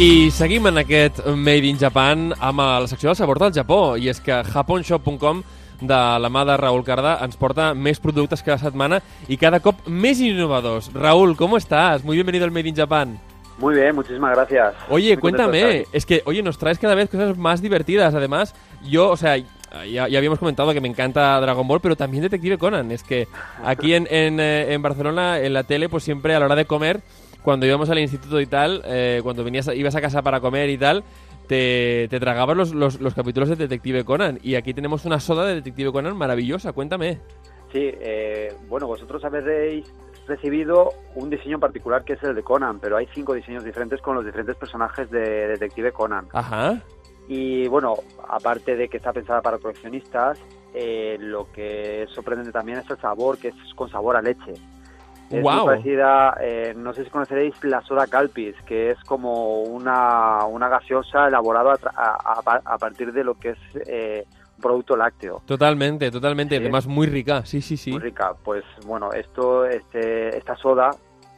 I seguim en aquest Made in Japan amb la secció del sabor del Japó. I és que japonshop.com de la mà de Raúl Cardà ens porta més productes cada setmana i cada cop més innovadors. Raúl, ¿cómo estás? Muy bienvenido al Made in Japan. Muy bien, muchísimas gracias. Oye, Muy cuéntame, es que, oye, nos traes cada vez cosas más divertidas. Además, yo, o sea, ya, ya habíamos comentado que me encanta Dragon Ball, pero también Detective Conan. Es que aquí en, en, eh, en Barcelona, en la tele, pues siempre a la hora de comer, cuando íbamos al instituto y tal, eh, cuando venías, ibas a casa para comer y tal, te, te tragabas los, los, los capítulos de Detective Conan. Y aquí tenemos una soda de Detective Conan maravillosa. Cuéntame. Sí, eh, bueno, vosotros habéis recibido un diseño en particular que es el de Conan, pero hay cinco diseños diferentes con los diferentes personajes de Detective Conan. Ajá. Y bueno, aparte de que está pensada para coleccionistas, eh, lo que es sorprendente también es el sabor, que es con sabor a leche. Es muy parecida, eh, no sé si conoceréis la soda Calpis, que es como una, una gaseosa elaborada a, tra- a- a- a partir de lo que es eh, un producto lácteo. Totalmente, totalmente. Sí. Además, muy rica. Sí, sí, sí. muy rica. Pues bueno, esto, este, esta soda,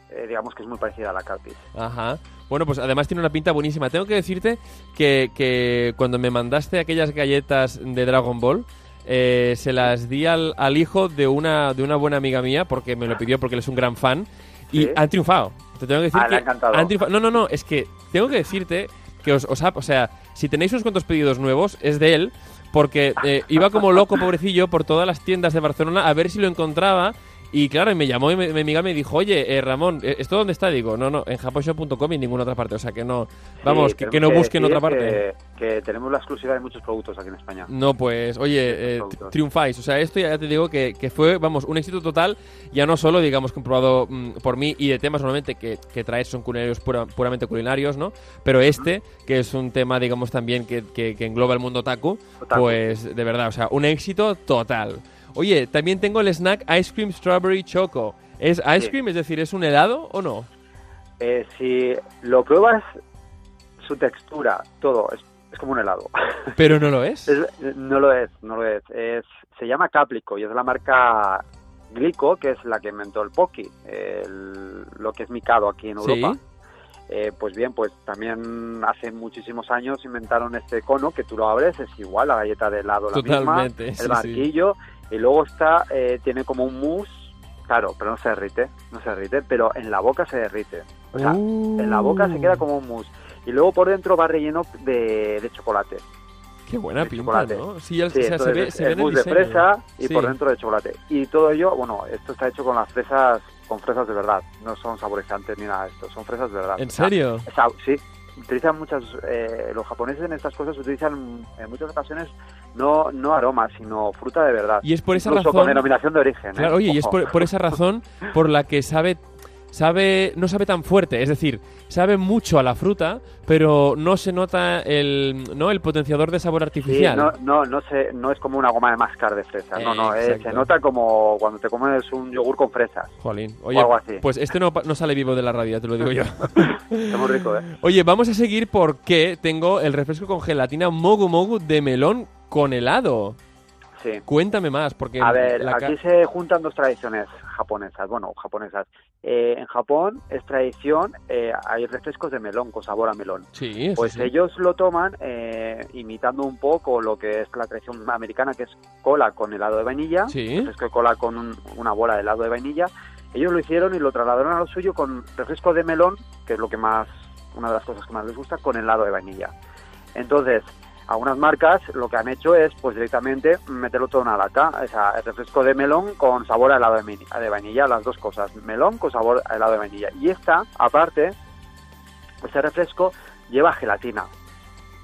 eh, digamos que es muy parecida a la Calpis. Ajá. Bueno, pues además tiene una pinta buenísima. Tengo que decirte que, que cuando me mandaste aquellas galletas de Dragon Ball, eh, se las di al, al hijo de una, de una buena amiga mía, porque me lo pidió porque él es un gran fan, y Sí. han triunfado. Te tengo que decir Ah, que han triunfado. No, no, no, es que tengo que decirte que os, os ha- o sea, si tenéis unos cuantos pedidos nuevos, es de él, porque eh, iba como loco, pobrecillo, por todas las tiendas de Barcelona a ver si lo encontraba. Y claro, y me llamó y me- mi amiga me dijo, oye, eh, Ramón, eh, ¿esto dónde está? Digo, no, no, en japonshop.com y en ninguna otra parte. O sea, que no, vamos, Sí, que, no busquen otra parte. Que, que tenemos la exclusiva de muchos productos aquí en España. No, pues, oye, eh, triunfáis. O sea, esto ya te digo que, que fue, vamos, un éxito total. Ya no solo, digamos, comprobado mm, por mí y de temas normalmente que, que traes son culinarios pura- puramente culinarios, ¿no? Pero este, que es un tema, digamos, también que, que- que engloba el mundo otaku, Otaku. pues, de verdad, o sea, un éxito total. Oye, también tengo el snack Ice Cream Strawberry Choco. ¿Es ice Sí. cream? Es decir, ¿es un helado o no? Eh, si lo pruebas, su textura, todo, es, es como un helado. Pero no lo es. Es- no lo es, no lo es. es. Se llama Caplico y es la marca Glico, que es la que inventó el Pocky, el- lo que es micado aquí en Sí. Europa. Eh, pues bien, pues también hace muchísimos años inventaron este cono que tú lo abres, es igual, la galleta de helado la Totalmente, misma, sí, el barquillo, y luego está, eh, tiene como un mousse, claro, pero no se derrite, no se derrite, pero en la boca se derrite. O sea, en la boca se queda como un mousse. Y luego por dentro va relleno de, de chocolate. Qué buena pinta, chocolate. ¿no? Sí, el- Sí, o sea, se ve, se ve el mousse de fresa y Sí. por dentro de chocolate. Y todo ello, bueno, esto está hecho con las fresas, con fresas de verdad. No son saborizantes ni nada de esto, son fresas de verdad. ¿En O sea, serio? sí, utilizan muchas, eh, los japoneses en estas cosas utilizan en muchas ocasiones no, no aromas, sino fruta de verdad. Y es por esa razón... con denominación de origen. ¿eh? Claro, oye, y es por esa razón por la que sabe, sabe, no sabe tan fuerte, es decir, sabe mucho a la fruta, pero no se nota el, ¿no? el potenciador de sabor Sí, artificial. no, no, no, se, no es como una goma de mascar de fresa, no, no, eh, se nota como cuando te comes un yogur con fresas. Jolín, o oye, algo así. pues este no, no sale vivo de la radio, te lo digo yo. Está muy rico, ¿eh? Oye, vamos a seguir porque tengo el refresco con gelatina Mogu Mogu de melón con helado. Sí. Cuéntame más, porque A ver, aquí se juntan dos tradiciones japonesas, bueno, japonesas. Eh, en Japón es tradición, eh, hay refrescos de melón con sabor a melón. Sí, Pues sí. ellos lo toman eh, imitando un poco lo que es la tradición americana, que es cola con helado de vainilla, Sí. refresco de cola con un- una bola de helado de vainilla. Ellos lo hicieron y lo trasladaron a lo suyo con refresco de melón, que es lo que más, una de las cosas que más les gusta, con helado de vainilla. Entonces, algunas marcas lo que han hecho es pues directamente meterlo todo en una lata, o sea, el refresco de melón con sabor a helado de, vainilla, las dos cosas, melón con sabor a helado de vainilla. Y esta, aparte, este refresco lleva gelatina,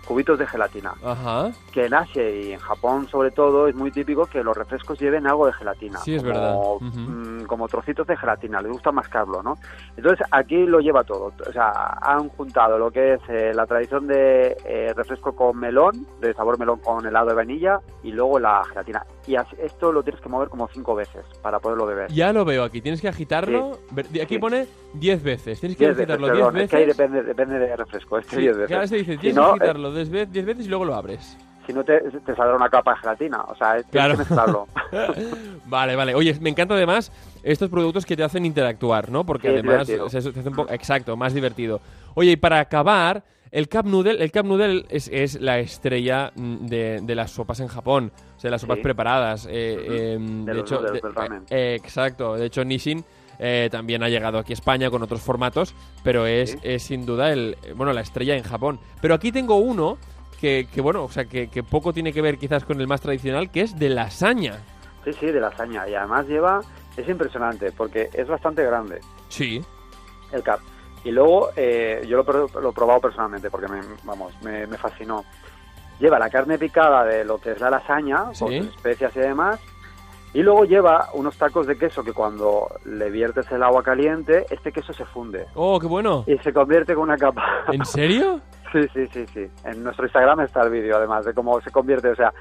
cubitos de gelatina, Ajá. que en Asia y en Japón sobre todo es muy típico que los refrescos lleven algo de gelatina, Sí, es como, verdad. Mm, como trocitos de gelatina, les gusta mascarlo, ¿no? Entonces aquí lo lleva todo, o sea, han juntado lo que es eh, la tradición de eh, refresco con melón, de sabor melón con helado de vainilla y luego la gelatina. Y esto lo tienes que mover como cinco veces para poderlo beber. Ya lo veo aquí, tienes que agitarlo. De- Aquí Sí. pone 10 veces. Tienes que Diez veces, agitarlo 10 perdón, veces. es que ahí depende, depende de refresco, es que Sí, diez veces. claro, se dice, Si tienes no, que eh, agitarlo 10 veces, 10 veces y luego lo abres. si no te, te saldrá una capa de gelatina, o sea, tienes Claro. que mezclarlo. vale, vale. Oye, me encanta además estos productos que te hacen interactuar, ¿no? Porque Sí, además se, se hace un poco... Exacto, más divertido. Oye, y para acabar, El Cup Noodle, el Cup Noodle es, es la estrella mm, de, de las sopas en Japón, o sea, las sopas Sí. preparadas. eh, em, De hecho, noodles de- del ramen. eh, exacto. De hecho, Nissin eh, también ha llegado aquí a España con otros formatos, pero es, Sí. es sin duda el, bueno, la estrella en Japón. Pero aquí tengo uno que, que, bueno, o sea, que, que poco tiene que ver quizás con el más tradicional, que es de lasaña. Sí, sí, de lasaña. Y además lleva, es impresionante, porque es bastante grande Sí. el cap. Y luego, eh, yo lo, lo he probado personalmente, porque me, vamos, me, me fascinó. Lleva la carne picada de lo que es la lasaña, con Sí. sus especias y demás. Y luego lleva unos tacos de queso que cuando le viertes el agua caliente, este queso se funde. Oh, qué bueno. Y se convierte con una capa. ¿En serio? Sí, sí, sí, sí. En nuestro Instagram está el vídeo, además, de cómo se convierte. O sea,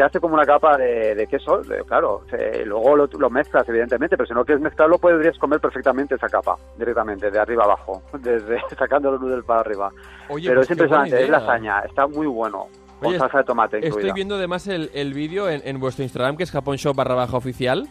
se hace como una capa de, de queso, de- claro. se- luego lo, lo mezclas, evidentemente, pero si no quieres mezclarlo, podrías comer perfectamente esa capa, directamente, de arriba abajo, desde sacando los noodles para arriba. Oye, pero pues es impresionante, es lasaña, está muy bueno. Con Oye, salsa de tomate Estoy incluida. viendo además el, el vídeo en, en vuestro Instagram, que es japonshop barra baja oficial.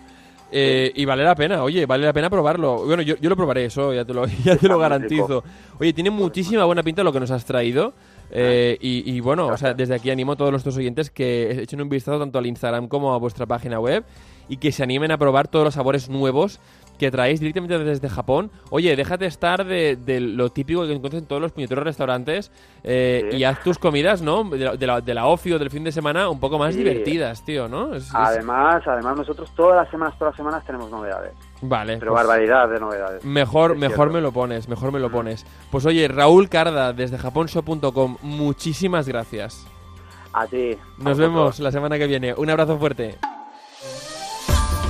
Eh, y vale la pena, oye, vale la pena probarlo. Bueno, yo, yo lo probaré, eso ya te lo, ya te lo garantizo. Oye, tiene muchísima buena pinta lo que nos has traído. eh, y, y bueno, o sea, desde aquí animo a todos nuestros oyentes que echen un vistazo tanto al Instagram como a vuestra página web y que se animen a probar todos los sabores nuevos que traéis directamente desde Japón. Oye, déjate estar de, de lo típico que encuentras en todos los puñeteros restaurantes eh, Sí. y haz tus comidas, ¿no? De la, de, la, de la del fin de semana un poco más Sí. divertidas, tío, ¿no? Es- es- Además, además nosotros todas las semanas, todas las semanas tenemos novedades. Vale. Pero pues barbaridad de novedades. Mejor, mejor cierto. me lo pones, mejor me lo pones. Pues oye, Raúl Carda, desde japonshop.com, muchísimas gracias. A ti. Nos vemos la setmana que viene. Un abrazo fuerte.